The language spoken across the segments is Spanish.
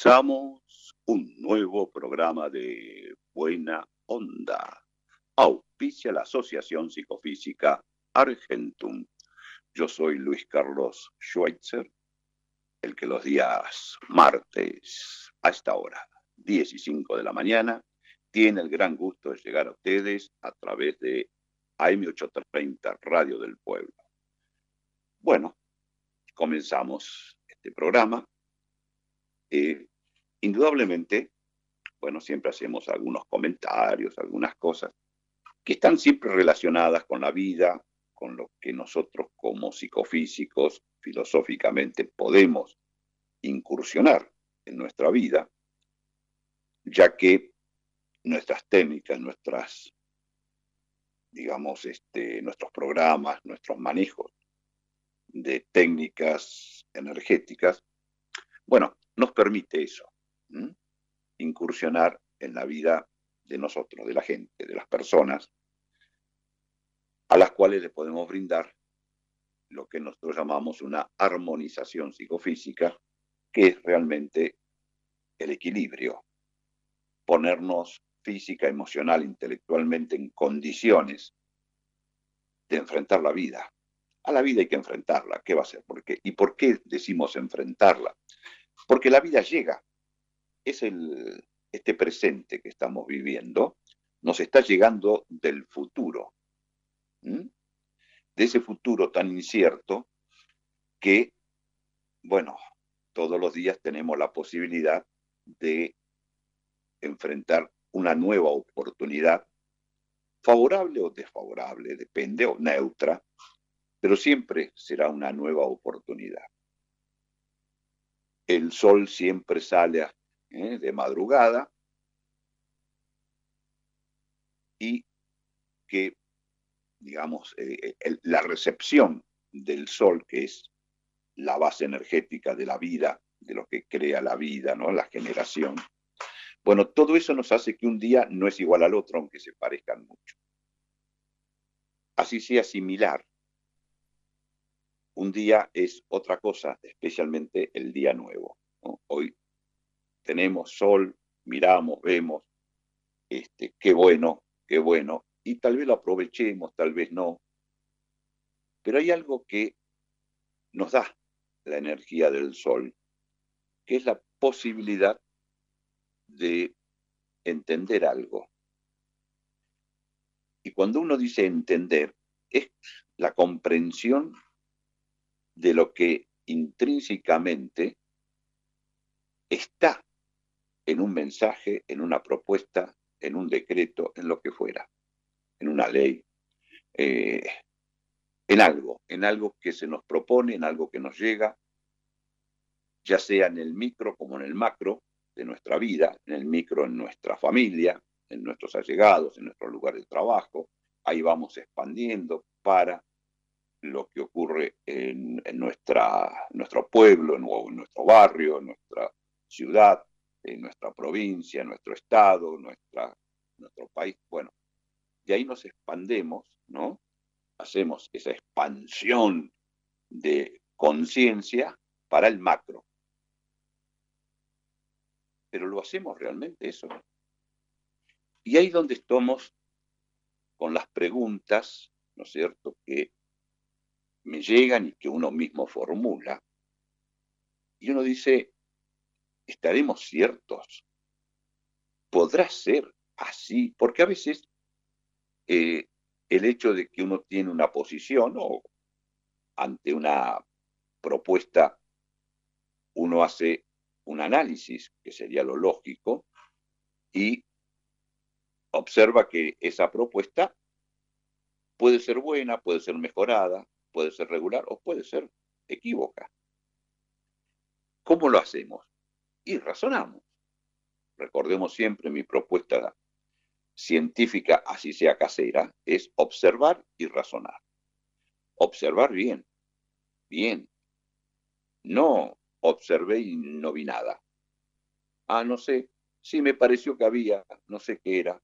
Comenzamos un nuevo programa de Buena Onda. Auspicia la Asociación Psicofísica Argentum. Yo soy Luis Carlos Schweitzer, el que los días martes a esta hora, 10 y 5 de la mañana, tiene el gran gusto de llegar a ustedes a través de AM830 Radio del Pueblo. Bueno, comenzamos este programa eh, indudablemente, bueno, siempre hacemos algunos comentarios, algunas cosas que están siempre relacionadas con la vida, con lo que nosotros como psicofísicos filosóficamente podemos incursionar en nuestra vida, ya que nuestras técnicas, nuestras, digamos, este, nuestros programas, nuestros manejos de técnicas energéticas, bueno, nos permite eso, incursionar en la vida de nosotros, de la gente, de las personas, a las cuales le podemos brindar lo que nosotros llamamos una armonización psicofísica, que es realmente el equilibrio, ponernos física, emocional, intelectualmente en condiciones de enfrentar la vida. A la vida hay que enfrentarla, ¿qué va a ser? ¿Por qué? ¿Y por qué decimos enfrentarla? Porque la vida llega. Es el, este presente que estamos viviendo, nos está llegando del futuro. De ese futuro tan incierto que, bueno, todos los días tenemos la posibilidad de enfrentar una nueva oportunidad, favorable o desfavorable, depende, o neutra, pero siempre será una nueva oportunidad el sol siempre sale ¿eh? de madrugada y que, digamos, eh, el, la recepción del sol, que es la base energética de la vida, de lo que crea la vida, ¿no? la generación. Bueno, todo eso nos hace que un día no es igual al otro, aunque se parezcan mucho. Así sea similar, un día es otra cosa, especialmente el día nuevo. ¿no? Hoy tenemos sol, miramos, vemos, este, qué bueno, qué bueno, y tal vez lo aprovechemos, tal vez no. Pero hay algo que nos da la energía del sol, que es la posibilidad de entender algo. Y cuando uno dice entender, es la comprensión de lo que intrínsecamente está en un mensaje, en una propuesta, en un decreto, en lo que fuera, en una ley, eh, en algo, en algo que se nos propone, en algo que nos llega, ya sea en el micro como en el macro de nuestra vida, en el micro en nuestra familia, en nuestros allegados, en nuestro lugar de trabajo, ahí vamos expandiendo para lo que ocurre en, nuestra, nuestro pueblo, en, en nuestro barrio, en nuestra ciudad, en nuestra provincia, nuestro estado, nuestra, nuestro país. Bueno, de ahí nos expandemos, ¿no? Hacemos esa expansión de conciencia para el macro. Pero lo hacemos realmente eso. Y ahí donde estamos con las preguntas, ¿no es cierto?, que me llegan y que uno mismo formula. Y uno dice, ¿estaremos ciertos? ¿Podrá ser así? Porque a veces eh, el hecho de que uno tiene una posición o ante una propuesta, uno hace un análisis, que sería lo lógico, y observa que esa propuesta puede ser buena, puede ser mejorada, puede ser regular o puede ser equívoca. ¿Cómo lo hacemos? Y razonamos. Recordemos siempre mi propuesta científica, así sea casera, es observar y razonar. Observar bien, bien. No observé y no vi nada. Ah, no sé, sí me pareció que había, no sé qué era.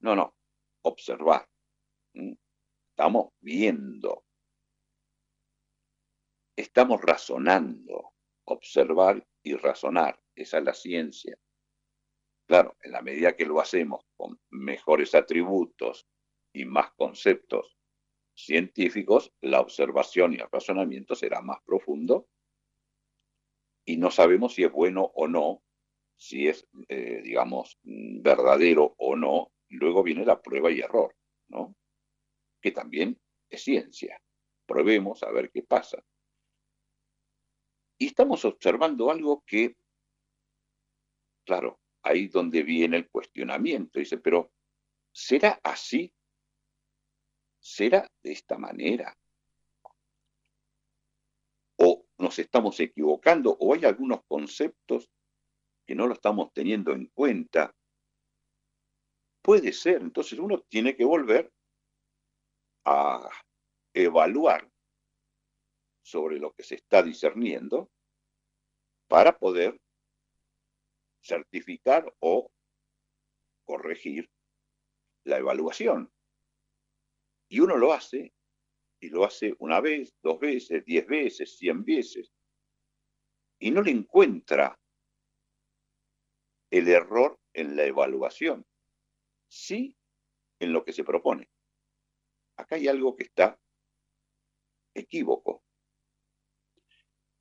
No, no, observar. ¿Mm? Estamos viendo. Estamos razonando. Observar y razonar. Esa es la ciencia. Claro, en la medida que lo hacemos con mejores atributos y más conceptos científicos, la observación y el razonamiento será más profundo y no sabemos si es bueno o no, si es, eh, digamos, verdadero o no. Luego viene la prueba y error, ¿no? Que también es ciencia. Probemos a ver qué pasa. Y estamos observando algo que, claro, ahí donde viene el cuestionamiento. Dice, pero ¿será así? ¿Será de esta manera? ¿O nos estamos equivocando? ¿O hay algunos conceptos que no lo estamos teniendo en cuenta? Puede ser. Entonces uno tiene que volver a evaluar sobre lo que se está discerniendo para poder certificar o corregir la evaluación. Y uno lo hace, y lo hace una vez, dos veces, diez veces, cien veces, y no le encuentra el error en la evaluación, sí en lo que se propone. Acá hay algo que está equívoco.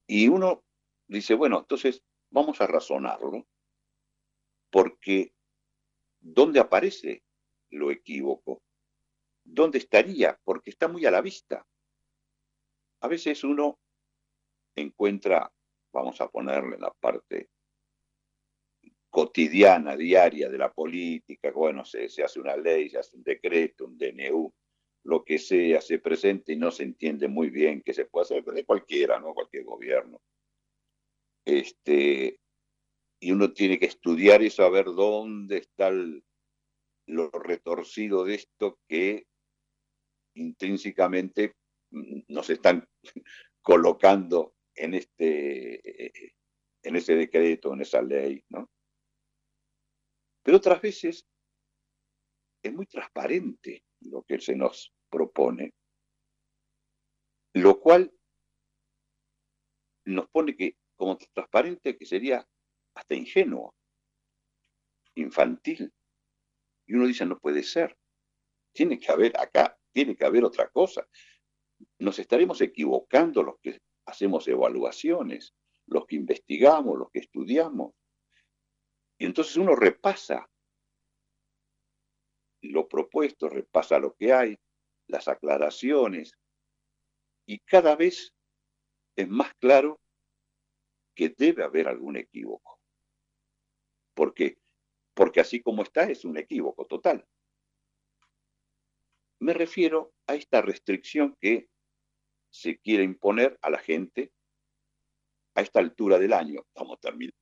Y uno dice, bueno, entonces vamos a razonarlo porque ¿dónde aparece lo equívoco? ¿Dónde estaría? Porque está muy a la vista. A veces uno encuentra, vamos a ponerle la parte cotidiana, diaria de la política, bueno, se, se, hace una ley, se hace un decreto, un DNU, lo que sea, se presenta y no se entiende muy bien qué se puede hacer de cualquiera, ¿no? Cualquier gobierno. Este, y uno tiene que estudiar y saber dónde está lo retorcido de esto que intrínsecamente nos están colocando en este en ese decreto, en esa ley, ¿no? Pero otras veces es muy transparente lo que se nos propone, lo cual nos pone que como transparente que sería hasta ingenuo, infantil. Y uno dice, no puede ser. Tiene que haber acá, tiene que haber otra cosa. Nos estaremos equivocando los que hacemos evaluaciones, los que investigamos, los que estudiamos. Y entonces uno repasa lo propuesto, repasa lo que hay, las aclaraciones, y cada vez es más claro que debe haber algún equívoco. ¿Por qué? Porque así como está es un equívoco total. Me refiero a esta restricción que se quiere imponer a la gente a esta altura del año. Estamos terminando.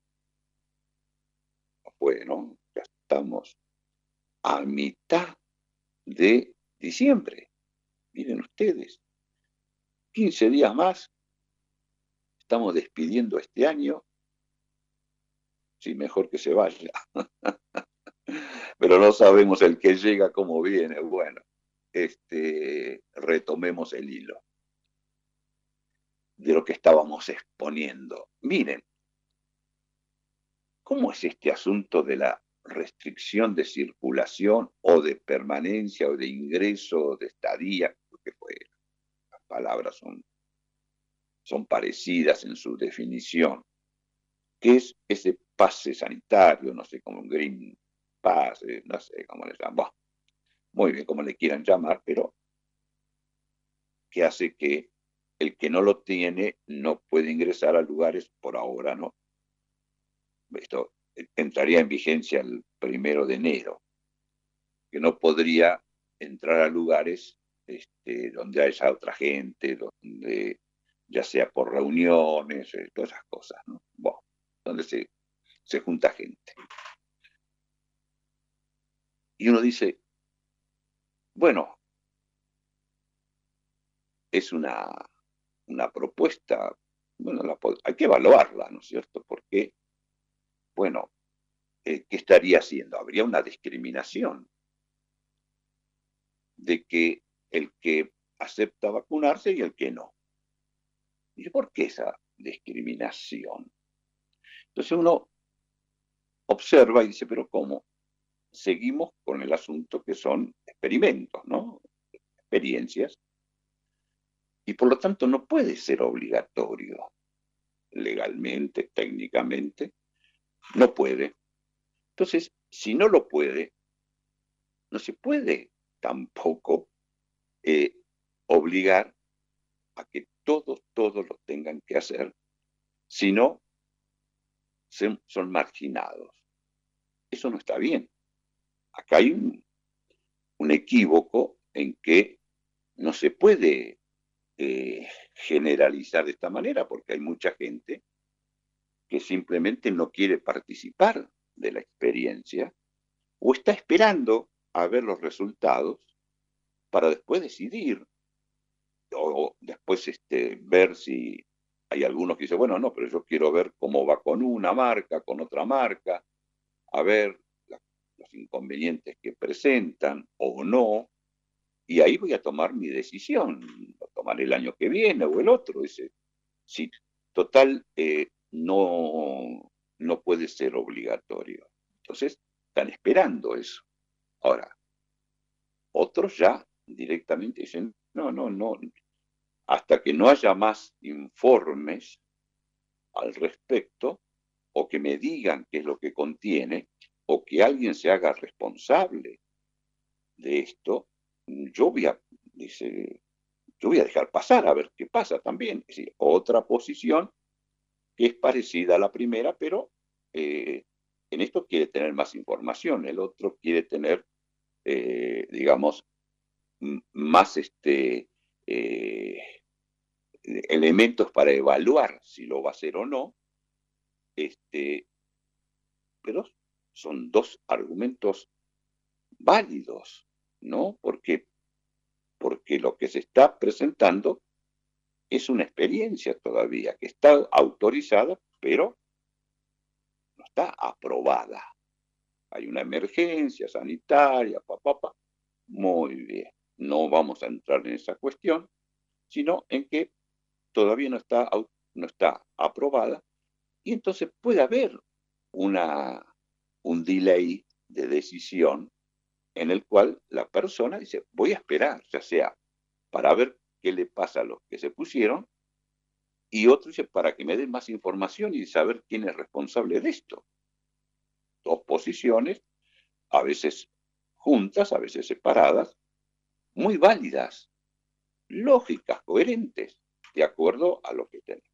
Bueno, ya estamos a mitad de diciembre. Miren ustedes, 15 días más. Estamos despidiendo este año sí, mejor que se vaya. Pero no sabemos el que llega cómo viene. Bueno, este, retomemos el hilo de lo que estábamos exponiendo. Miren, ¿cómo es este asunto de la restricción de circulación o de permanencia o de ingreso o de estadía? Porque las palabras son, son parecidas en su definición. ¿Qué es ese pase sanitario, no sé, como un green pass, eh, no sé cómo le llaman, muy bien como le quieran llamar, pero que hace que el que no lo tiene no puede ingresar a lugares por ahora, ¿no? Esto entraría en vigencia el primero de enero, que no podría entrar a lugares este, donde haya otra gente, donde ya sea por reuniones, eh, todas esas cosas, donde se, se junta gente. Y uno dice, bueno, es una, una propuesta, bueno, hay que evaluarla, ¿no es cierto? Porque, bueno, eh, ¿qué estaría haciendo? Habría una discriminación de que el que acepta vacunarse y el que no. ¿Y por qué esa discriminación? Entonces uno observa y dice, pero ¿cómo? Seguimos con el asunto que son experimentos, ¿no? Experiencias. Y por lo tanto no puede ser obligatorio legalmente, técnicamente. No puede. Entonces, si no lo puede, no se puede tampoco eh, obligar a que todos, todos lo tengan que hacer, sino son marginados. Eso no está bien. Acá hay un, equívoco en que no se puede eh, generalizar de esta manera, porque hay mucha gente que simplemente no quiere participar de la experiencia o está esperando a ver los resultados para después decidir o después este, ver si hay algunos que dicen, bueno, no, pero yo quiero ver cómo va con una marca, con otra marca, a ver los inconvenientes que presentan o no, y ahí voy a tomar mi decisión, lo tomaré el año que viene o el otro. Dice, sí, total, eh, no, no puede ser obligatorio. Entonces, están esperando eso. Ahora, otros ya directamente dicen, no, no, no, hasta que no haya más informes al respecto, o que me digan qué es lo que contiene, o que alguien se haga responsable de esto, yo voy a, dice, yo voy a dejar pasar a ver qué pasa también. Es decir, otra posición que es parecida a la primera, pero eh, en esto quiere tener más información, el otro quiere tener, eh, digamos, más este, eh, elementos para evaluar si lo va a hacer o no, este, pero son dos argumentos válidos, ¿no? Porque, porque lo que se está presentando es una experiencia todavía que está autorizada, pero no está aprobada. Hay una emergencia sanitaria, papá, muy bien. No vamos a entrar en esa cuestión, sino en que todavía no está, no está aprobada y entonces puede haber una, un delay de decisión en el cual la persona dice, voy a esperar, ya sea para ver qué le pasa a los que se pusieron, y otro dice, para que me den más información y saber quién es responsable de esto. Dos posiciones, a veces juntas, a veces separadas, muy válidas, lógicas, coherentes, de acuerdo a lo que tenemos.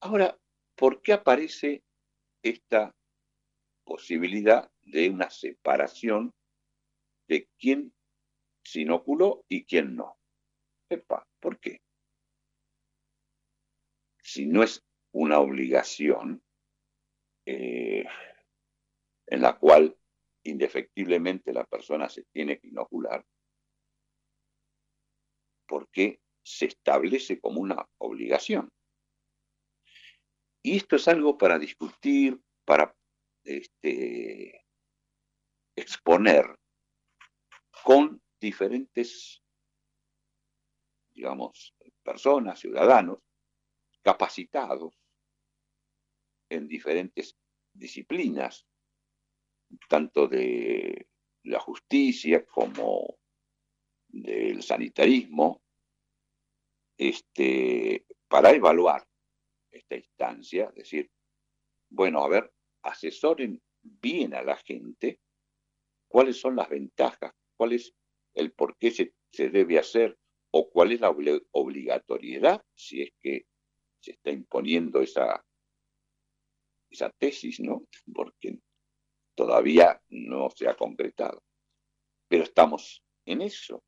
Ahora, ¿por qué aparece esta posibilidad de una separación de quién se inoculó y quién no? ¿por qué? Si no es una obligación eh, en la cual indefectiblemente la persona se tiene que inocular, ¿por qué se establece como una obligación? Y esto es algo para discutir, para este, exponer con diferentes, digamos, personas, ciudadanos, capacitados en diferentes disciplinas, tanto de la justicia como del sanitarismo, este, para evaluar esta instancia, es decir, bueno, a ver, asesoren bien a la gente cuáles son las ventajas, cuál es el por qué se, se debe hacer o cuál es la obligatoriedad si es que se está imponiendo esa, esa tesis, ¿no? Porque todavía no se ha concretado. Pero estamos en eso.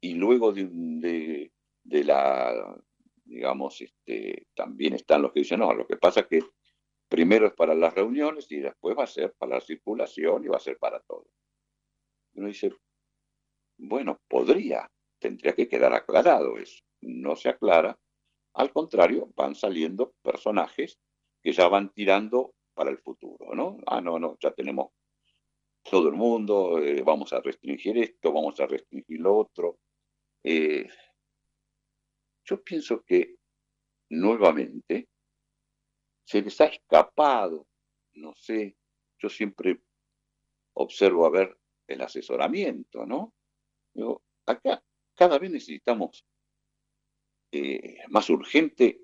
Y luego de, de, la, digamos, este, también están los que dicen, no, lo que pasa es que primero es para las reuniones y después va a ser para la circulación y va a ser para todo. Uno dice, bueno, podría, tendría que quedar aclarado eso. No se aclara. Al contrario, van saliendo personajes que ya van tirando para el futuro, ¿no? Ah, no, no, ya tenemos todo el mundo, eh, vamos a restringir esto, vamos a restringir lo otro. Eh, yo pienso que nuevamente se les ha escapado, no sé, yo siempre observo a ver el asesoramiento, ¿no? Acá cada vez necesitamos eh, más urgente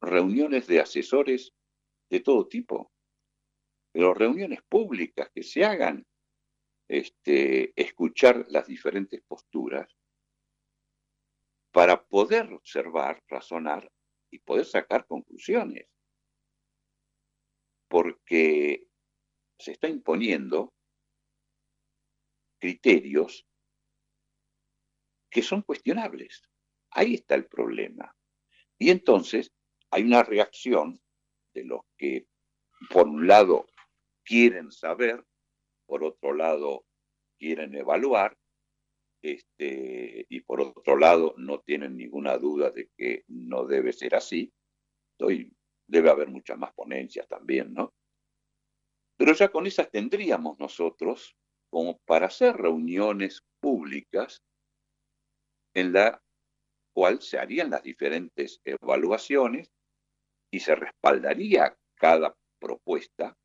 reuniones de asesores de todo tipo, pero reuniones públicas que se hagan, este, escuchar las diferentes posturas para poder observar, razonar y poder sacar conclusiones. Porque se está imponiendo criterios que son cuestionables. Ahí está el problema. Y entonces hay una reacción de los que, por un lado, quieren saber, por otro lado, quieren evaluar, este, y por otro lado, no tienen ninguna duda de que no debe ser así. debe haber muchas más ponencias también, ¿no? Pero ya con esas tendríamos nosotros como para hacer reuniones públicas en la cual se harían las diferentes evaluaciones y se respaldaría cada propuesta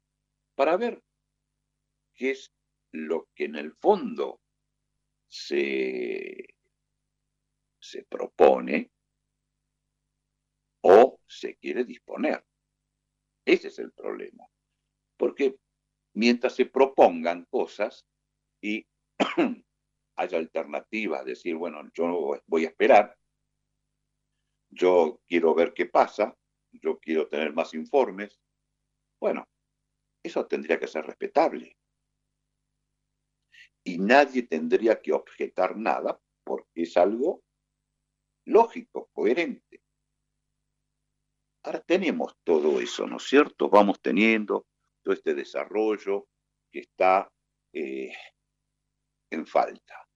para ver qué es lo que en el fondo se, se propone o se quiere disponer. Ese es el problema. Porque mientras se propongan cosas y haya alternativas, decir, bueno, yo voy a esperar, yo quiero ver qué pasa, yo quiero tener más informes, bueno, eso tendría que ser respetable. Y nadie tendría que objetar nada porque es algo lógico, coherente. Ahora tenemos todo eso, ¿no es cierto? Vamos teniendo todo este desarrollo que está eh, en falta.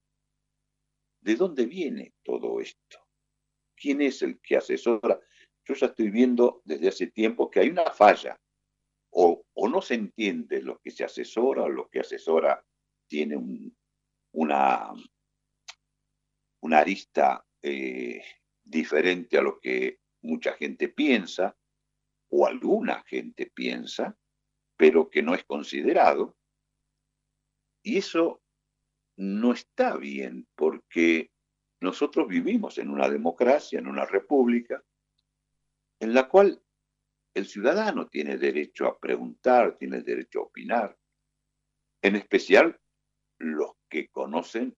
¿De dónde viene todo esto? ¿Quién es el que asesora? Yo ya estoy viendo desde hace tiempo que hay una falla. O, no se entiende lo que se asesora o lo que asesora tiene una, una arista eh, diferente a lo que mucha gente piensa o alguna gente piensa, pero que no es considerado. Y eso no está bien porque nosotros vivimos en una democracia, en una república, en la cual el ciudadano tiene derecho a preguntar, tiene derecho a opinar, en especial los que conocen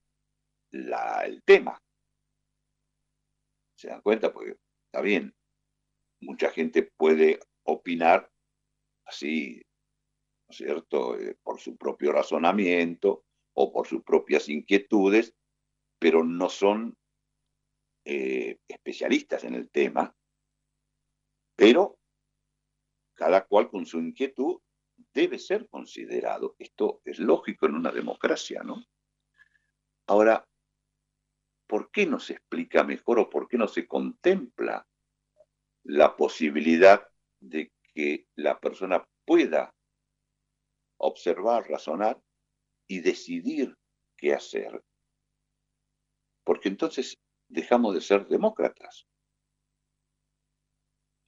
el tema. ¿Se dan cuenta? Porque está bien, mucha gente puede opinar así, ¿no es cierto?, eh, por su propio razonamiento, o por sus propias inquietudes, pero no son eh, especialistas en el tema, pero cada cual con su inquietud debe ser considerado. Esto es lógico en una democracia, ¿no? Ahora, ¿por qué no se explica mejor o por qué no se contempla la posibilidad de que la persona pueda observar, razonar y decidir qué hacer. Porque entonces dejamos de ser demócratas.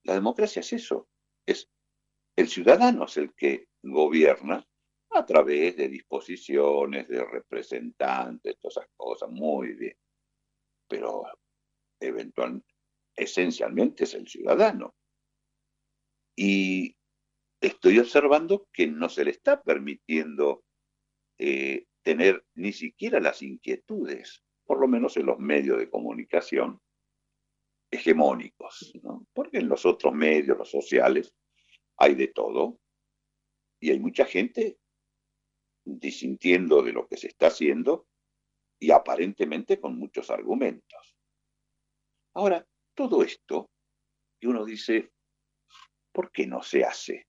La democracia es eso, es el ciudadano es el que gobierna a través de disposiciones, de representantes, todas esas cosas, muy bien. Pero eventualmente, esencialmente es el ciudadano. Y estoy observando que no se le está permitiendo eh, tener ni siquiera las inquietudes, por lo menos en los medios de comunicación hegemónicos, porque en los otros medios, los sociales, hay de todo y hay mucha gente disintiendo de lo que se está haciendo y aparentemente con muchos argumentos. Ahora, todo esto que uno dice, ¿por qué no se hace?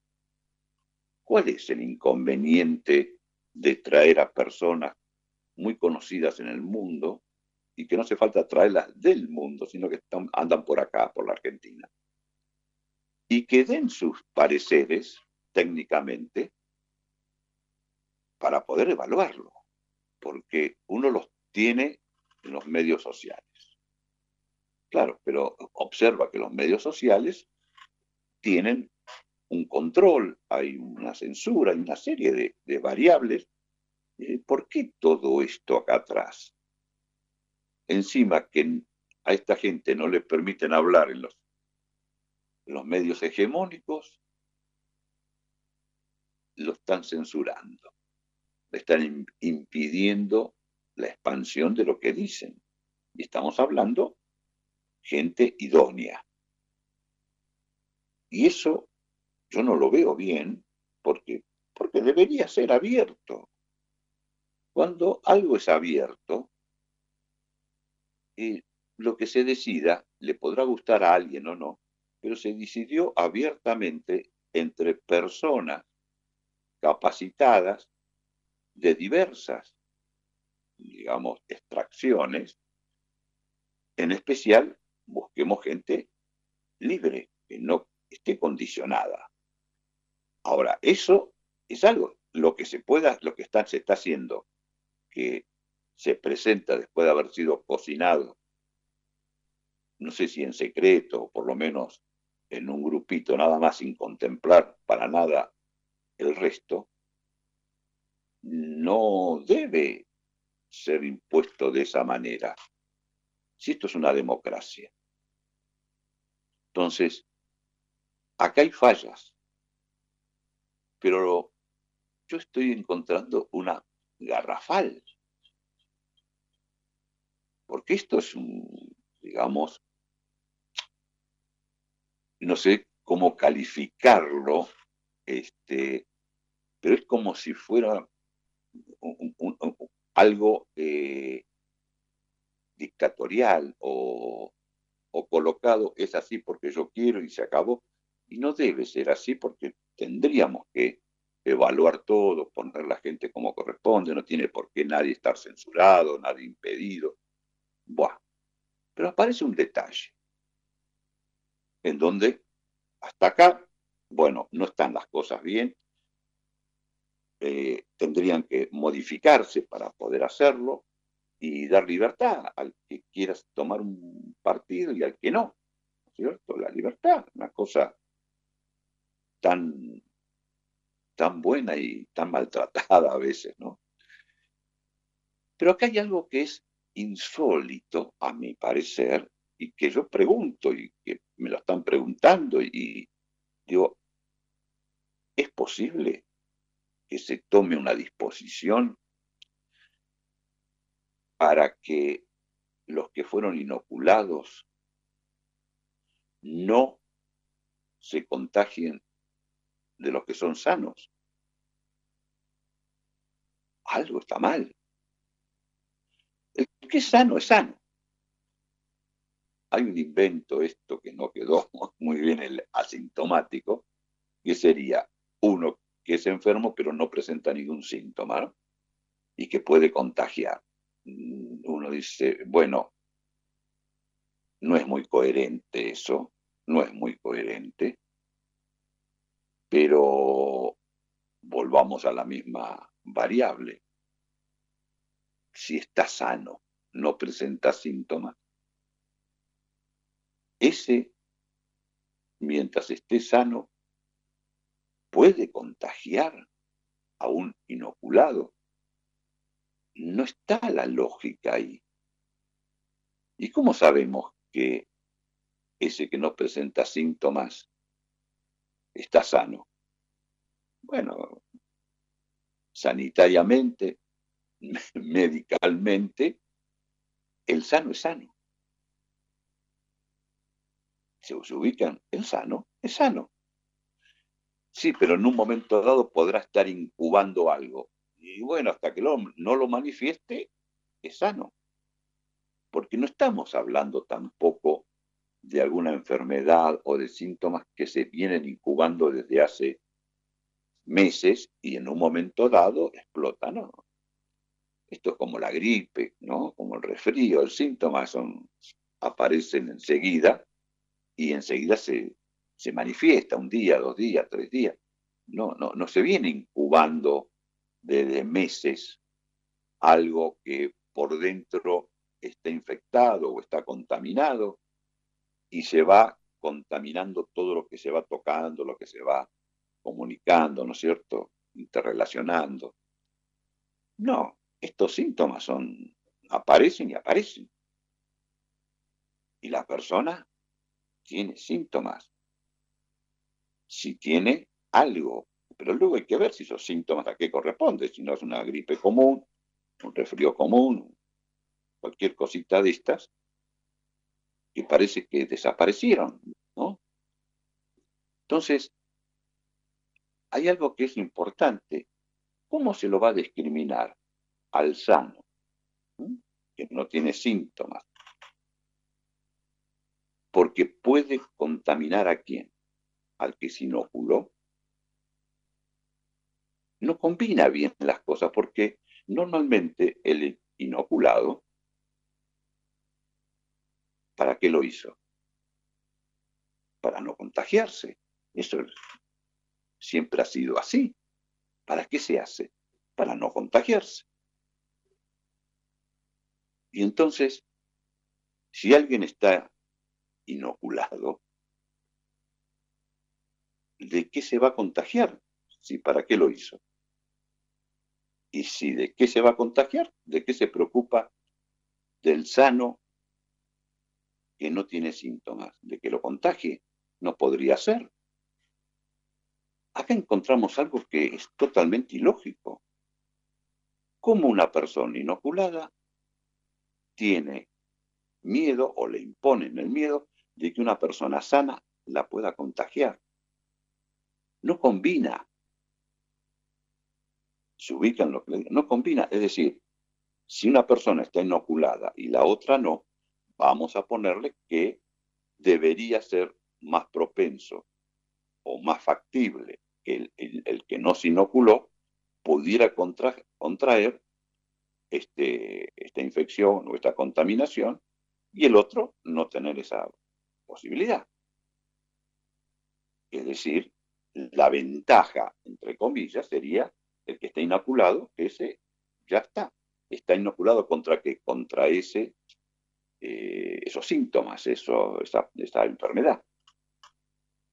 ¿Cuál es el inconveniente de traer a personas muy conocidas en el mundo y que no hace falta traerlas del mundo, sino que andan por acá, por la Argentina? Y que den sus pareceres técnicamente para poder evaluarlo, porque uno los tiene en los medios sociales. Claro, pero observa que los medios sociales tienen un control, hay una censura, hay una serie de, variables. Eh, ¿Por qué todo esto acá atrás? Encima que a esta gente no le permiten hablar en los, los medios hegemónicos, lo están censurando, le están impidiendo la expansión de lo que dicen. Y estamos hablando gente idónea. Y eso yo no lo veo bien porque, porque debería ser abierto. Cuando algo es abierto, eh, lo que se decida le podrá gustar a alguien o no, pero se decidió abiertamente entre personas capacitadas de diversas, digamos, extracciones, en especial busquemos gente libre, que no esté condicionada. Ahora, eso es algo, lo que se pueda, lo que está, se está haciendo, que se presenta después de haber sido cocinado, no sé si en secreto, o por lo menos en un grupito nada más sin contemplar para nada el resto, no debe ser impuesto de esa manera. Si esto es una democracia. Entonces, acá hay fallas, pero yo estoy encontrando una garrafal. Porque esto es un, digamos, no sé cómo calificarlo, este, pero es como si fuera algo eh, dictatorial o, o colocado es así porque yo quiero y se acabó. Y no debe ser así porque tendríamos que evaluar todo, poner la gente como corresponde, no tiene por qué nadie estar censurado, nadie impedido. Buah. Pero aparece un detalle en donde hasta acá, bueno, no están las cosas bien, eh, tendrían que modificarse para poder hacerlo y dar libertad al que quiera tomar un partido y al que no. ¿Cierto? La libertad, una cosa tan, tan buena y tan maltratada a veces, ¿no? Pero acá hay algo que es insólito, a mi parecer, y que yo pregunto y que me lo están preguntando y digo, ¿es posible que se tome una disposición para que los que fueron inoculados no se contagien de los que son sanos. Algo está mal. El que es sano es sano. Hay un invento, esto que no quedó muy bien el asintomático, que sería uno que es enfermo pero no presenta ningún síntoma y que puede contagiar. Uno dice, bueno, no es muy coherente eso, no es muy coherente, pero volvamos a la misma variable. Si está sano, no presenta síntomas, ese, mientras esté sano, puede contagiar a un inoculado. No está la lógica ahí. ¿Y cómo sabemos que ese que no presenta síntomas está sano? Bueno, sanitariamente, medicalmente, el sano es sano. Se, ubican, el sano es sano. Sí, pero en un momento dado podrá estar incubando algo. Y bueno, hasta que no lo manifieste, es sano. Porque no estamos hablando tampoco de alguna enfermedad o de síntomas que se vienen incubando desde hace meses y en un momento dado explota, ¿no? Esto es como la gripe, ¿no? Como el resfrío, el síntoma son, aparecen enseguida y enseguida se, se manifiesta un día, dos días, tres días. No, no, no se viene incubando desde meses algo que por dentro está infectado o está contaminado y se va contaminando todo lo que se va tocando, lo que se va comunicando, ¿no es cierto? Interrelacionando. No, estos síntomas son, aparecen y aparecen. Y la persona tiene síntomas si tiene algo. Pero luego hay que ver si esos síntomas a qué corresponde, si no es una gripe común, un resfrío común, cualquier cosita de estas, que parece que desaparecieron, ¿no? Entonces, hay algo que es importante. ¿Cómo se lo va a discriminar al sano, que no tiene síntomas? Porque puede contaminar a quién? al que se inoculó. No combina bien las cosas porque normalmente el inoculado, ¿para qué lo hizo? Para no contagiarse. Eso siempre ha sido así. ¿Para qué se hace? Para no contagiarse. Y entonces, si alguien está inoculado, de qué se va a contagiar, si para qué lo hizo. Y si de qué se va a contagiar, de qué se preocupa del sano que no tiene síntomas, de que lo contagie, no podría ser. Acá encontramos algo que es totalmente ilógico. ¿Cómo una persona inoculada tiene miedo o le imponen el miedo de que una persona sana la pueda contagiar? no combina. Se ubican lo que no combina. Es decir, si una persona está inoculada y la otra no, vamos a ponerle que debería ser más propenso o más factible que el, que no se inoculó pudiera contraer este, esta infección o esta contaminación y el otro no tener esa posibilidad. Es decir, la ventaja, entre comillas, sería el que está inoculado, que ese ya está. Está inoculado contra qué? Contra ese, eh, esos síntomas, eso, esa, esa enfermedad.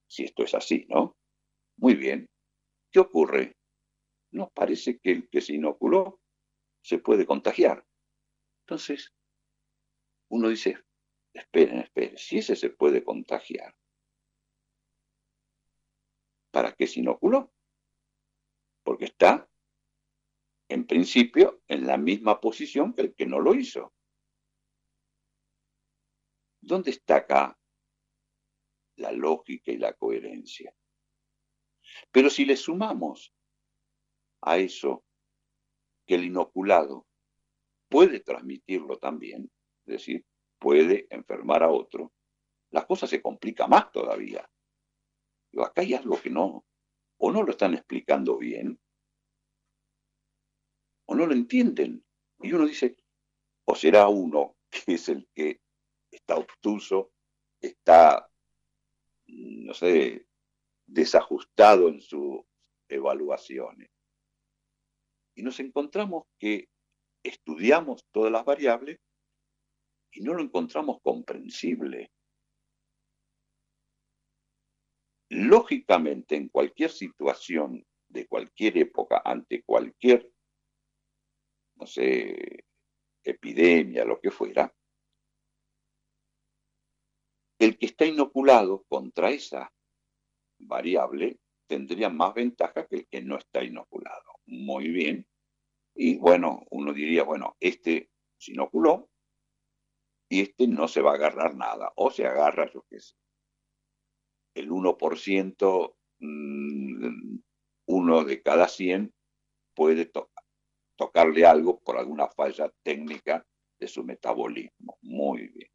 Si esto es así, ¿no? Muy bien. ¿Qué ocurre? Nos parece que el que se inoculó se puede contagiar. Entonces, uno dice, esperen, esperen, si ese se puede contagiar, ¿para qué se inoculó? Porque está, en principio, en la misma posición que el que no lo hizo. ¿Dónde está acá la lógica y la coherencia? Pero si le sumamos a eso que el inoculado puede transmitirlo también, es decir, puede enfermar a otro, la cosa se complica más todavía acá hay algo que no, o no lo están explicando bien, o no lo entienden. Y uno dice, o será uno que es el que está obtuso, está, no sé, desajustado en sus evaluaciones. Y nos encontramos que estudiamos todas las variables y no lo encontramos comprensible. lógicamente en cualquier situación de cualquier época, ante cualquier, no sé, epidemia, lo que fuera, el que está inoculado contra esa variable tendría más ventaja que el que no está inoculado. Muy bien. Y bueno, uno diría, bueno, este se inoculó y este no se va a agarrar nada, o se agarra, yo qué sé, el 1% mm, uno de cada 100 puede tocarle algo por alguna falla técnica de su metabolismo. Muy bien.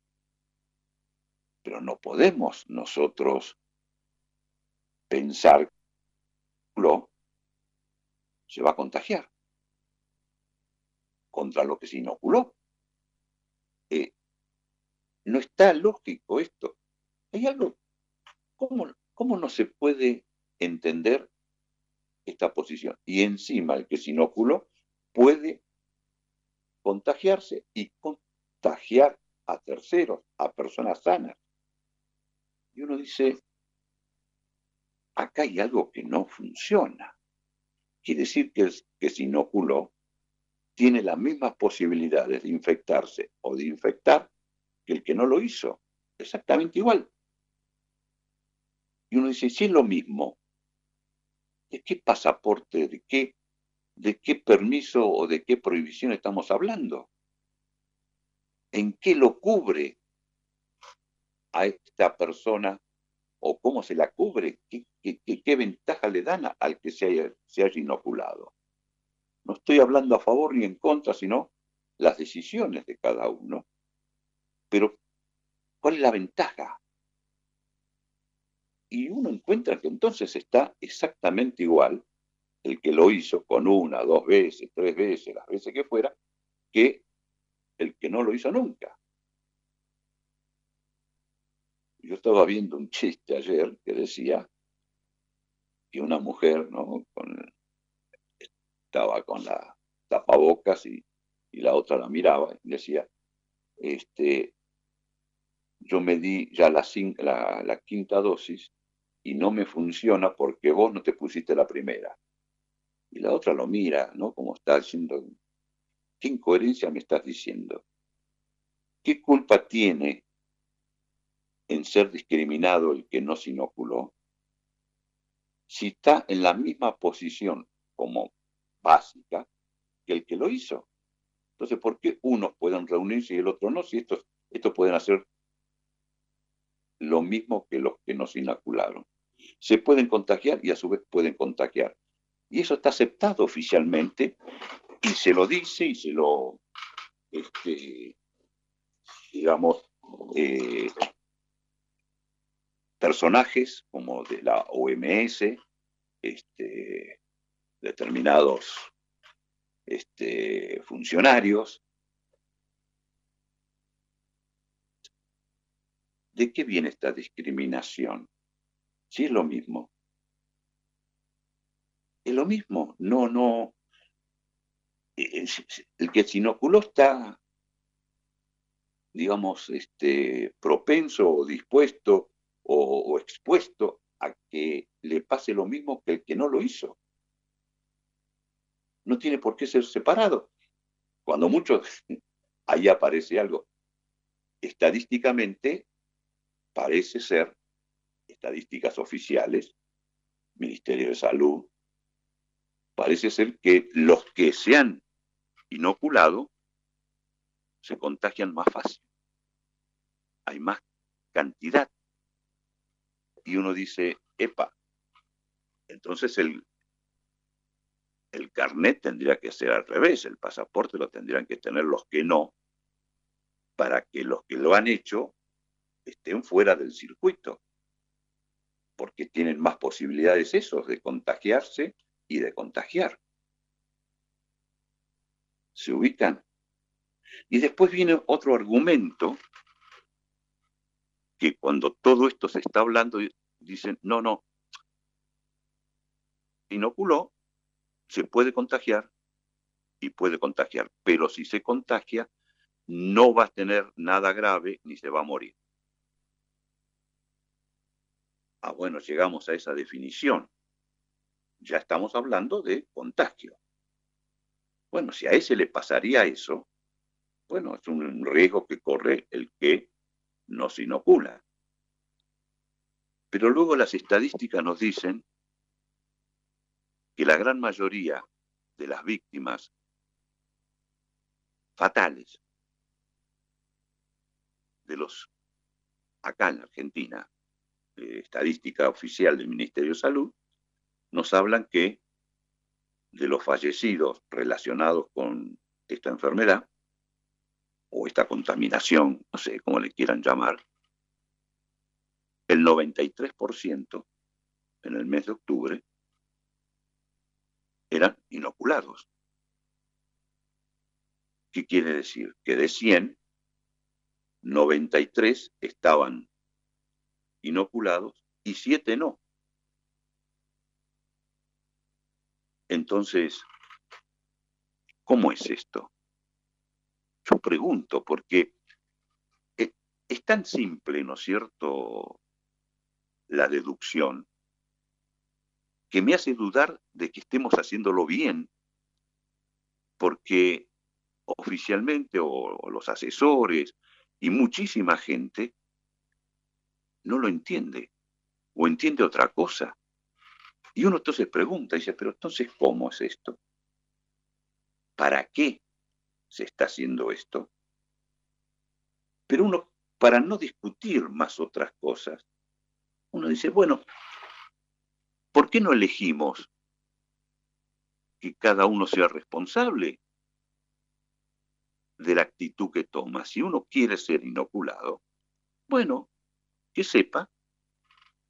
Pero no podemos nosotros pensar lo se va a contagiar contra lo que se inoculó. Eh, no está lógico esto. Hay algo, ¿cómo, ¿cómo no se puede entender esta posición? Y encima el que se inoculó puede contagiarse y contagiar a terceros, a personas sanas. Y uno dice, acá hay algo que no funciona. Quiere decir que el que se inoculó tiene las mismas posibilidades de infectarse o de infectar que el que no lo hizo. Exactamente igual. Y uno dice, si es lo mismo, ¿de qué pasaporte, de qué, de qué permiso o de qué prohibición estamos hablando? ¿En qué lo cubre a esta persona o cómo se la cubre? ¿Qué, qué, ventaja le dan al que se haya, se haya inoculado? No estoy hablando a favor ni en contra, sino las decisiones de cada uno. Pero, ¿cuál es la ventaja? Y uno encuentra que entonces está exactamente igual el que lo hizo con una, dos veces, tres veces, las veces que fuera, que el que no lo hizo nunca. Yo estaba viendo un chiste ayer que decía que una mujer, ¿no? Estaba con la tapabocas y, y la otra la miraba y decía, este, yo me di ya la, la, quinta dosis y no me funciona porque vos no te pusiste la primera. Y la otra lo mira, ¿no? Como está diciendo, ¿qué incoherencia me estás diciendo? ¿Qué culpa tiene en ser discriminado el que no se inoculó? Si está en la misma posición como básica que el que lo hizo. Entonces, ¿por qué unos pueden reunirse y el otro no? Si estos, estos pueden hacer lo mismo que los que nos inocularon. Se pueden contagiar y a su vez pueden contagiar. Y eso está aceptado oficialmente y se lo dice y se lo, este, digamos, eh, personajes como de la OMS, este, determinados este, funcionarios. ¿De qué viene esta discriminación? Si es lo mismo. Es lo mismo. No, no. Eh, el que se inoculó está, digamos, este, propenso o dispuesto o, expuesto a que le pase lo mismo que el que no lo hizo no tiene por qué ser separado. Cuando mucho, ahí aparece algo. Estadísticamente, parece ser, estadísticas oficiales, Ministerio de Salud, parece ser que los que se han inoculado se contagian más fácil. Hay más cantidad. Y uno dice, epa, entonces el, el carnet tendría que ser al revés, el pasaporte lo tendrían que tener los que no, para que los que lo han hecho estén fuera del circuito, porque tienen más posibilidades esos de contagiarse y de contagiar. ¿Se ubican? Y después viene otro argumento que cuando todo esto se está hablando, dicen, no, no, inoculó, se puede contagiar y puede contagiar, pero si se contagia, no va a tener nada grave ni se va a morir. Ah, bueno, llegamos a esa definición. Ya estamos hablando de contagio. Bueno, si a ese le pasaría eso, bueno, es un riesgo que corre el que nos inocula. Pero luego las estadísticas nos dicen que la gran mayoría de las víctimas fatales de los acá en Argentina, estadística oficial del Ministerio de Salud, nos hablan que de los fallecidos relacionados con esta enfermedad o esta contaminación, no sé cómo le quieran llamar, el 93% en el mes de octubre eran inoculados. ¿Qué quiere decir? Que de 100, 93 estaban inoculados y 7 no. Entonces, ¿cómo es esto? Yo pregunto, porque eh, es tan simple, ¿no es cierto?, la deducción, que me hace dudar de que estemos haciéndolo bien, porque oficialmente o, los asesores y muchísima gente no lo entiende o entiende otra cosa. Y uno entonces pregunta y dice, pero entonces, ¿cómo es esto? ¿Para qué se está haciendo esto? Pero uno, para no discutir más otras cosas, uno dice, bueno, ¿por qué no elegimos que cada uno sea responsable de la actitud que toma? Si uno quiere ser inoculado, bueno, que sepa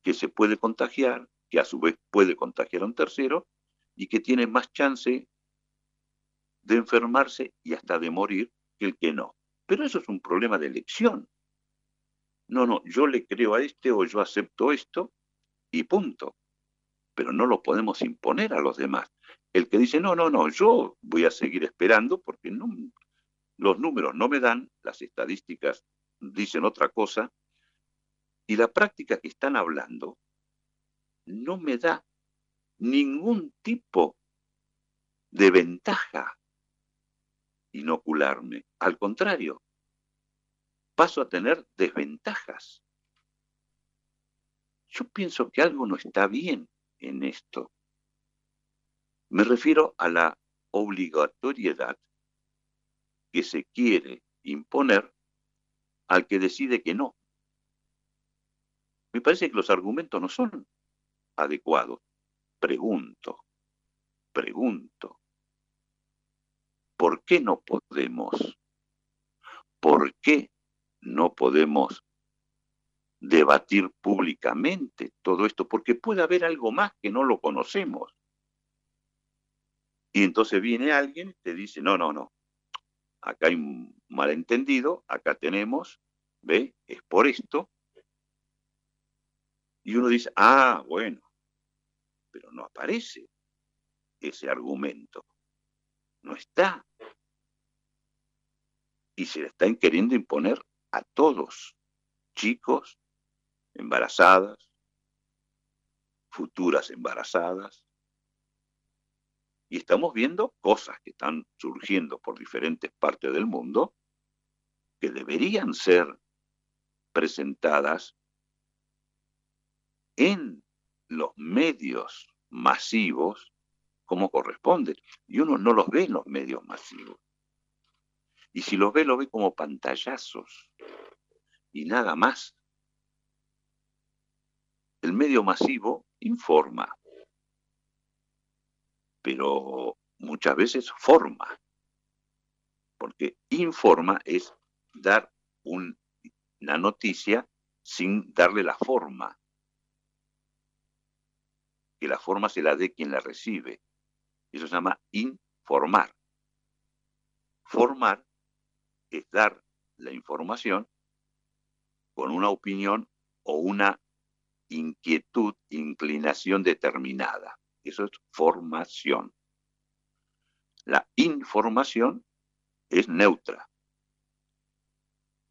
que se puede contagiar, que a su vez puede contagiar a un tercero y que tiene más chance de enfermarse y hasta de morir que el que no. Pero eso es un problema de elección. No, no, yo le creo a este o yo acepto esto y punto. Pero no lo podemos imponer a los demás. El que dice, no, no, no, yo voy a seguir esperando porque los números no me dan, las estadísticas dicen otra cosa, y la práctica que están hablando no me da ningún tipo de ventaja inocularme. Al contrario, paso a tener desventajas. Yo pienso que algo no está bien en esto. Me refiero a la obligatoriedad que se quiere imponer al que decide que no. Me parece que los argumentos no son adecuados. Pregunto, pregunto, ¿por qué no podemos? ¿Por qué no podemos debatir públicamente todo esto? Porque puede haber algo más que no lo conocemos. Y entonces viene alguien y te dice, no, no, no, acá hay un malentendido, acá tenemos, ¿ve? Es por esto. Y uno dice, ah, bueno, pero no aparece ese argumento. No está. Y se le están queriendo imponer a todos, chicos, embarazadas, futuras embarazadas. Y estamos viendo cosas que están surgiendo por diferentes partes del mundo que deberían ser presentadas en los medios masivos como corresponde. Y uno no los ve en los medios masivos. Y si los ve, los ve como pantallazos y nada más. El medio masivo informa, pero muchas veces forma, porque informa es dar una noticia sin darle la forma que la forma se la dé quien la recibe. Eso se llama informar. Formar es dar la información con una opinión o una inquietud, inclinación determinada. Eso es formación. La información es neutra.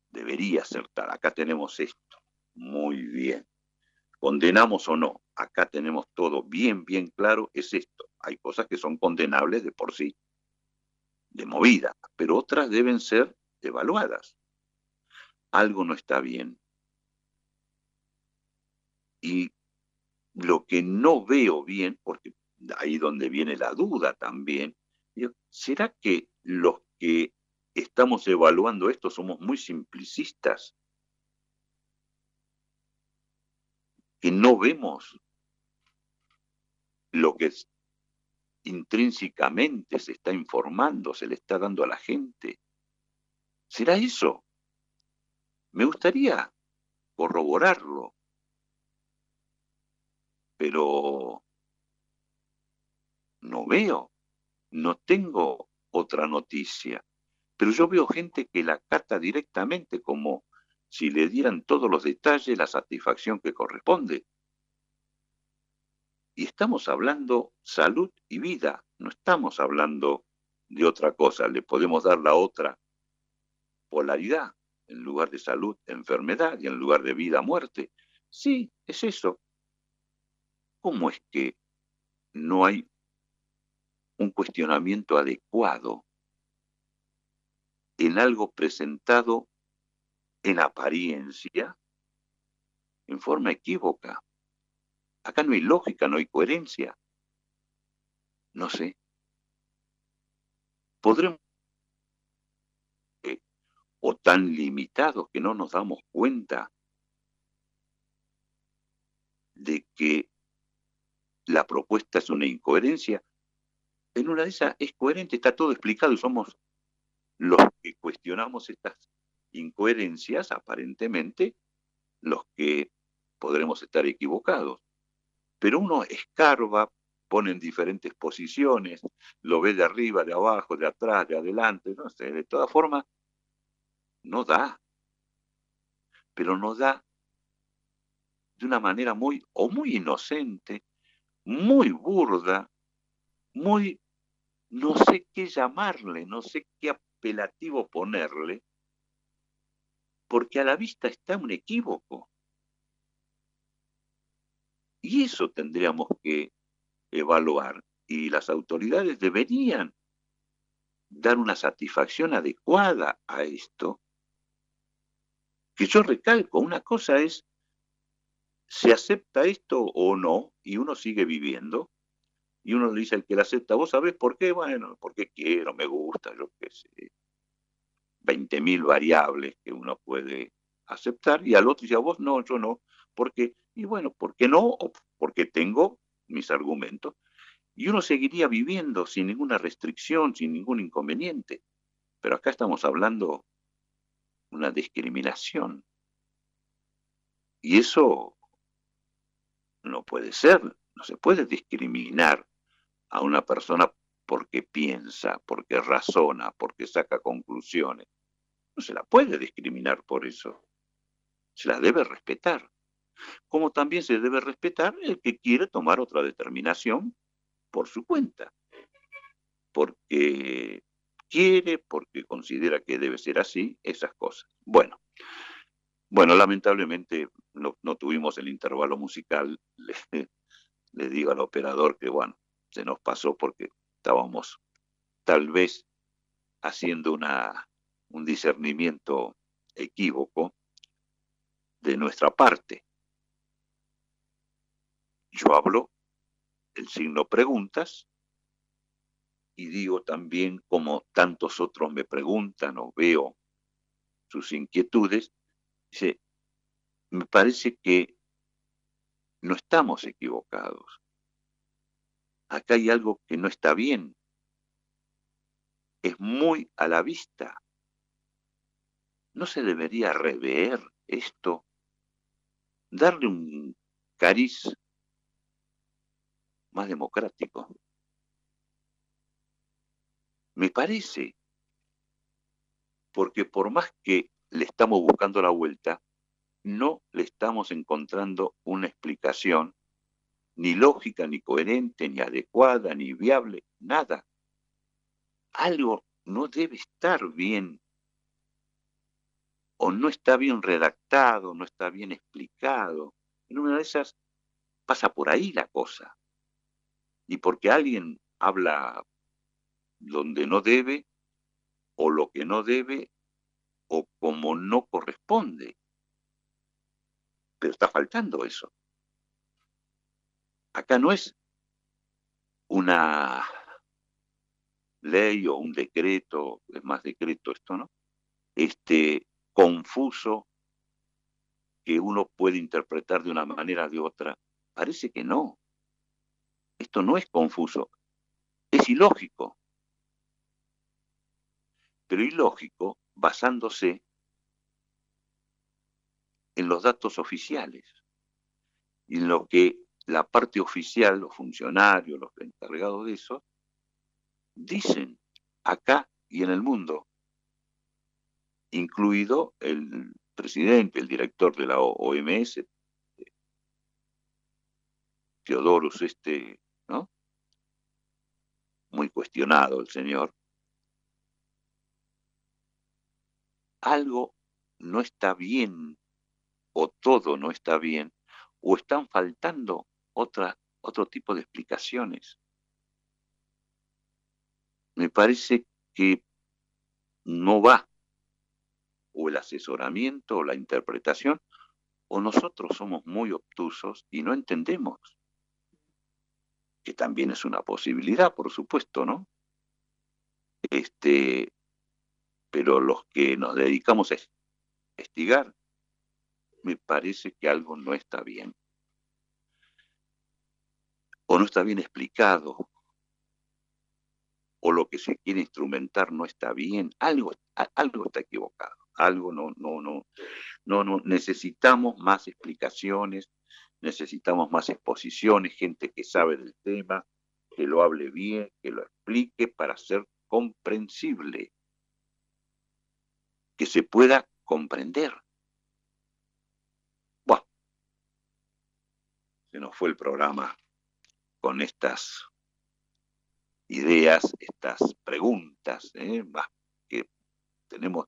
Debería ser tal. Acá tenemos esto. Muy bien condenamos o no, acá tenemos todo bien, bien claro, es esto. Hay cosas que son condenables de por sí, de movida, pero otras deben ser evaluadas. Algo no está bien. Y lo que no veo bien, porque ahí donde viene la duda también, ¿será que los que estamos evaluando esto somos muy simplicistas? que no vemos lo que intrínsecamente se está informando, se le está dando a la gente. ¿Será eso? Me gustaría corroborarlo, pero no veo, no tengo otra noticia. Pero yo veo gente que la cata directamente como si le dieran todos los detalles, la satisfacción que corresponde. Y estamos hablando salud y vida, no estamos hablando de otra cosa, le podemos dar la otra polaridad, en lugar de salud, enfermedad, y en lugar de vida, muerte. Sí, es eso. ¿Cómo es que no hay un cuestionamiento adecuado en algo presentado en apariencia en forma equívoca? Acá no hay lógica, no hay coherencia. No sé. Podremos o tan limitados que no nos damos cuenta de que la propuesta es una incoherencia. En una de esas es coherente, está todo explicado y somos los que cuestionamos estas incoherencias, aparentemente, los que podremos estar equivocados. Pero uno escarba, pone en diferentes posiciones, lo ve de arriba, de abajo, de atrás, de adelante, no sé, de todas formas, no da. Pero no da de una manera muy, o muy inocente, muy burda, muy, no sé qué llamarle, no sé qué apelativo ponerle, porque a la vista está un equívoco. Y eso tendríamos que evaluar y las autoridades deberían dar una satisfacción adecuada a esto que yo recalco, una cosa es, ¿se acepta esto o no? Y uno sigue viviendo. Y uno le dice al que la acepta, ¿vos sabés por qué? Bueno, porque quiero, me gusta, yo qué sé. 20.000 variables que uno puede aceptar. Y al otro dice, a vos no, yo no. porque Y bueno, ¿por qué no? porque tengo mis argumentos. Y uno seguiría viviendo sin ninguna restricción, sin ningún inconveniente. Pero acá estamos hablando una discriminación. Y eso no puede ser, no se puede discriminar a una persona porque piensa, porque razona, porque saca conclusiones. No se la puede discriminar por eso. Se la debe respetar. Como también se debe respetar el que quiere tomar otra determinación por su cuenta. Porque quiere, porque considera que debe ser así, esas cosas. Bueno, bueno, lamentablemente no, tuvimos el intervalo musical. Le, digo al operador que, bueno, se nos pasó porque estábamos tal vez haciendo una, un discernimiento equívoco de nuestra parte. Yo hablo el signo preguntas y digo también, como tantos otros me preguntan o veo sus inquietudes, dice, me parece que no estamos equivocados. Acá hay algo que no está bien. Es muy a la vista. ¿No se debería rever esto? Darle un cariz más democrático. Me parece, porque por más que le estamos buscando la vuelta, no le estamos encontrando una explicación ni lógica, ni coherente, ni adecuada, ni viable, nada. Algo no debe estar bien o no está bien redactado, no está bien explicado. En una de esas pasa por ahí la cosa. Y porque alguien habla donde no debe, o lo que no debe, o como no corresponde. Pero está faltando eso. Acá no es una ley o un decreto, es más decreto esto, ¿no? Este confuso que uno puede interpretar de una manera o de otra. Parece que no. Esto no es confuso. Es ilógico, pero ilógico basándose en los datos oficiales y en lo que la parte oficial, los funcionarios, los encargados de eso, dicen acá y en el mundo, incluido el presidente, el director de la OMS, Teodorus, este, ¿no? Muy cuestionado el señor. Algo no está bien, o todo no está bien, o están faltando otro tipo de explicaciones. Me parece que no va o el asesoramiento o la interpretación, o nosotros somos muy obtusos y no entendemos, que también es una posibilidad, por supuesto, ¿no? Este, pero los que nos dedicamos a investigar, me parece que algo no está bien. O no está bien explicado, o lo que se quiere instrumentar no está bien, algo, algo está equivocado, algo no, no, no, no, no, necesitamos más explicaciones, necesitamos más exposiciones, gente que sabe del tema, que lo hable bien, que lo explique para ser comprensible, que se pueda comprender. Bueno, se nos fue el programa con estas ideas, estas preguntas, ¿eh? que tenemos,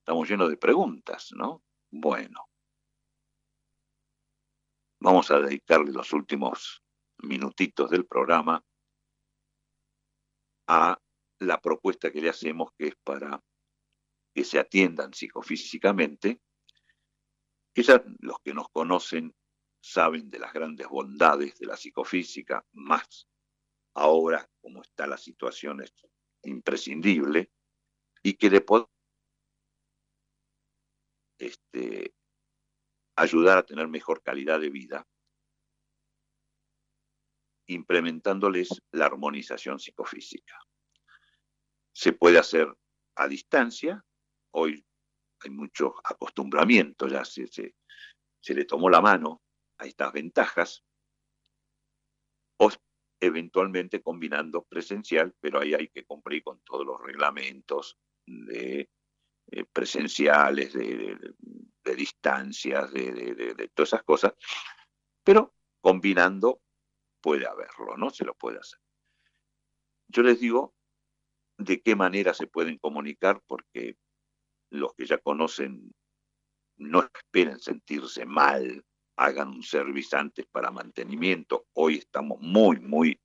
estamos llenos de preguntas, ¿no? Bueno, vamos a dedicarle los últimos minutitos del programa a la propuesta que le hacemos, que es para que se atiendan psicofísicamente, ya los que nos conocen saben de las grandes bondades de la psicofísica, más ahora como está la situación es imprescindible y que le puede este, ayudar a tener mejor calidad de vida, implementándoles la armonización psicofísica. Se puede hacer a distancia, hoy hay mucho acostumbramiento, ya se, se, le tomó la mano a estas ventajas, o eventualmente combinando presencial, pero ahí hay que cumplir con todos los reglamentos de, eh, presenciales, de, distancias, de, todas esas cosas, pero combinando puede haberlo, ¿no? Se lo puede hacer. Yo les digo de qué manera se pueden comunicar, porque los que ya conocen no esperen sentirse mal hagan un servicio antes para mantenimiento. Hoy estamos muy, muy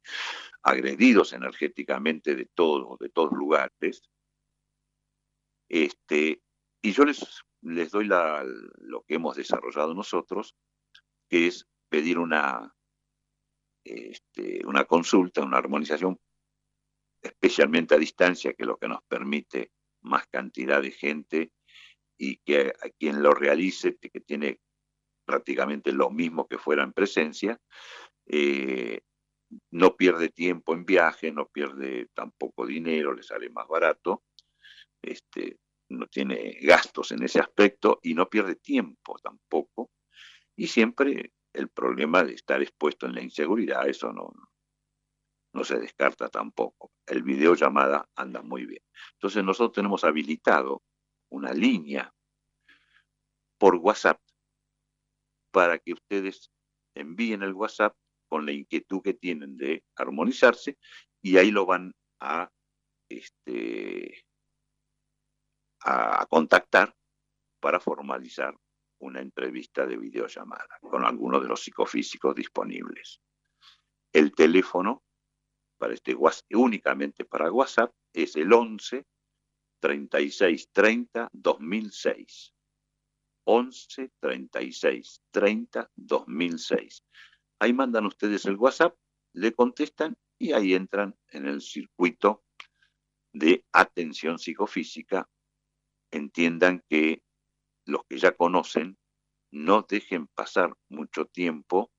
agredidos energéticamente de todos, de todos lugares. Este, y yo les, les doy lo que hemos desarrollado nosotros, que es pedir una, este, una consulta, una armonización, especialmente a distancia, que es lo que nos permite más cantidad de gente y que a quien lo realice, que tiene prácticamente lo mismo que fuera en presencia, eh, no pierde tiempo en viaje, no pierde tampoco dinero, le sale más barato, este, no tiene gastos en ese aspecto y no pierde tiempo tampoco. Y siempre el problema de estar expuesto en la inseguridad, eso no, no se descarta tampoco. El videollamada anda muy bien. Entonces nosotros tenemos habilitado una línea por WhatsApp para que ustedes envíen el WhatsApp con la inquietud que tienen de armonizarse y ahí lo van a, este, a contactar para formalizar una entrevista de videollamada con alguno de los psicofísicos disponibles. El teléfono para este únicamente para WhatsApp es el 11 36 30 2006. 11 36 30 2006. Ahí mandan ustedes el WhatsApp, le contestan y ahí entran en el circuito de atención psicofísica. Entiendan que los que ya conocen no dejen pasar mucho tiempo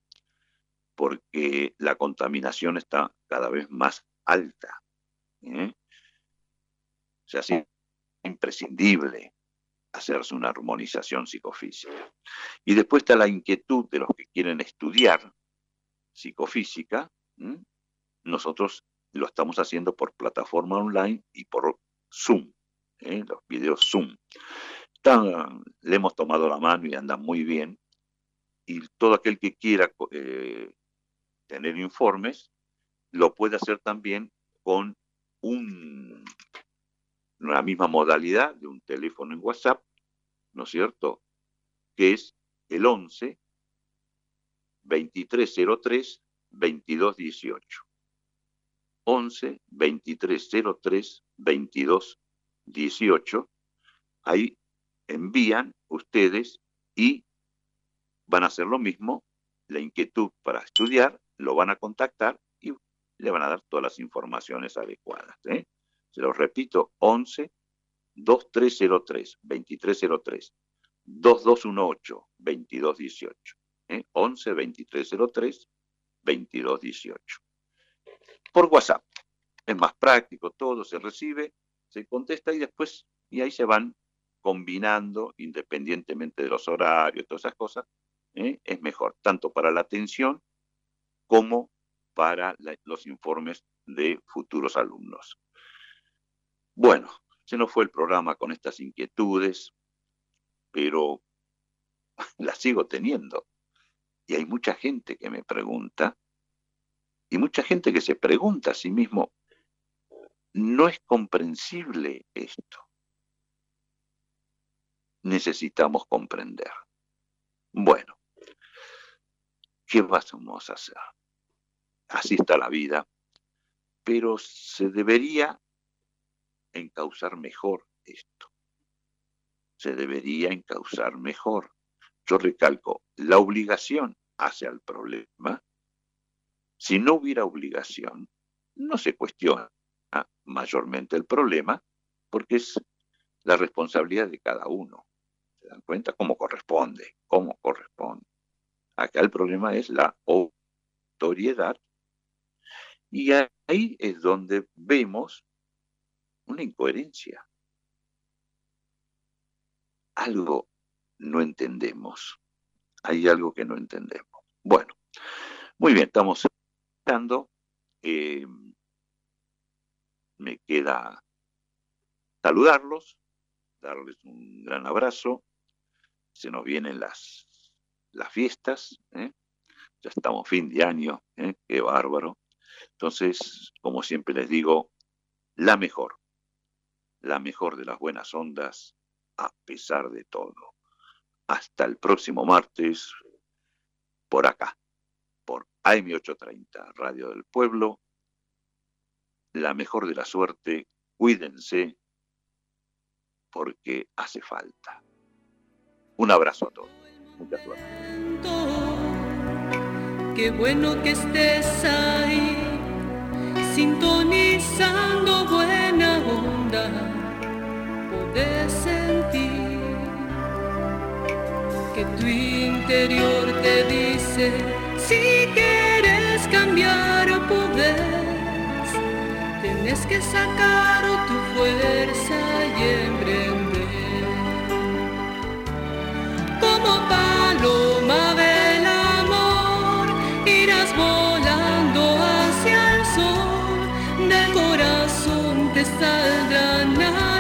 porque la contaminación está cada vez más alta. ¿eh? O sea, es imprescindible hacerse una armonización psicofísica. Y después está la inquietud de los que quieren estudiar psicofísica. Nosotros lo estamos haciendo por plataforma online y por Zoom, ¿eh? los videos Zoom. le hemos tomado la mano y andan muy bien. Y todo aquel que quiera eh, tener informes lo puede hacer también con un, una misma modalidad de un teléfono en WhatsApp, ¿no es cierto? Que es el 11 2303 2218. 11 2303 2218. Ahí envían ustedes y van a hacer lo mismo, la inquietud para estudiar, lo van a contactar le van a dar todas las informaciones adecuadas. ¿eh? Se los repito, 11 2303 2303 2218 2218 ¿eh? 11 2303 2218 por WhatsApp. Es más práctico, todo se recibe, se contesta y después, y ahí se van combinando independientemente de los horarios, todas esas cosas, ¿eh? es mejor, tanto para la atención como para los informes de futuros alumnos. Bueno, se nos fue el programa con estas inquietudes, pero las sigo teniendo. Y hay mucha gente que me pregunta y mucha gente que se pregunta a sí mismo, no es comprensible esto. Necesitamos comprender. Bueno, ¿qué vamos a hacer? Así está la vida, pero se debería encauzar mejor esto. Se debería encauzar mejor. Yo recalco, la obligación hacia el problema si no hubiera obligación, no se cuestiona mayormente el problema porque es la responsabilidad de cada uno. ¿Se dan cuenta? ¿Cómo corresponde? ¿Cómo corresponde? Acá el problema es la autoriedad y ahí es donde vemos una incoherencia. Algo no entendemos. Hay algo que no entendemos. Bueno, muy bien, estamos eh, me queda saludarlos, darles un gran abrazo. Se nos vienen las, las fiestas, ¿eh? ya estamos fin de año, ¿eh? qué bárbaro. Entonces, como siempre les digo, la mejor, la mejor de las buenas ondas, a pesar de todo. Hasta el próximo martes, por acá por AM830, Radio del Pueblo. La mejor de la suerte, cuídense porque hace falta. Un abrazo a todos. Mucha suerte. Qué bueno que estés ahí, sintonizando buena onda, poder sentir que tu interior te dice si quieres cambiar o puedes, tienes que sacar tu fuerza y emprender. Como paloma del amor, irás volando sadana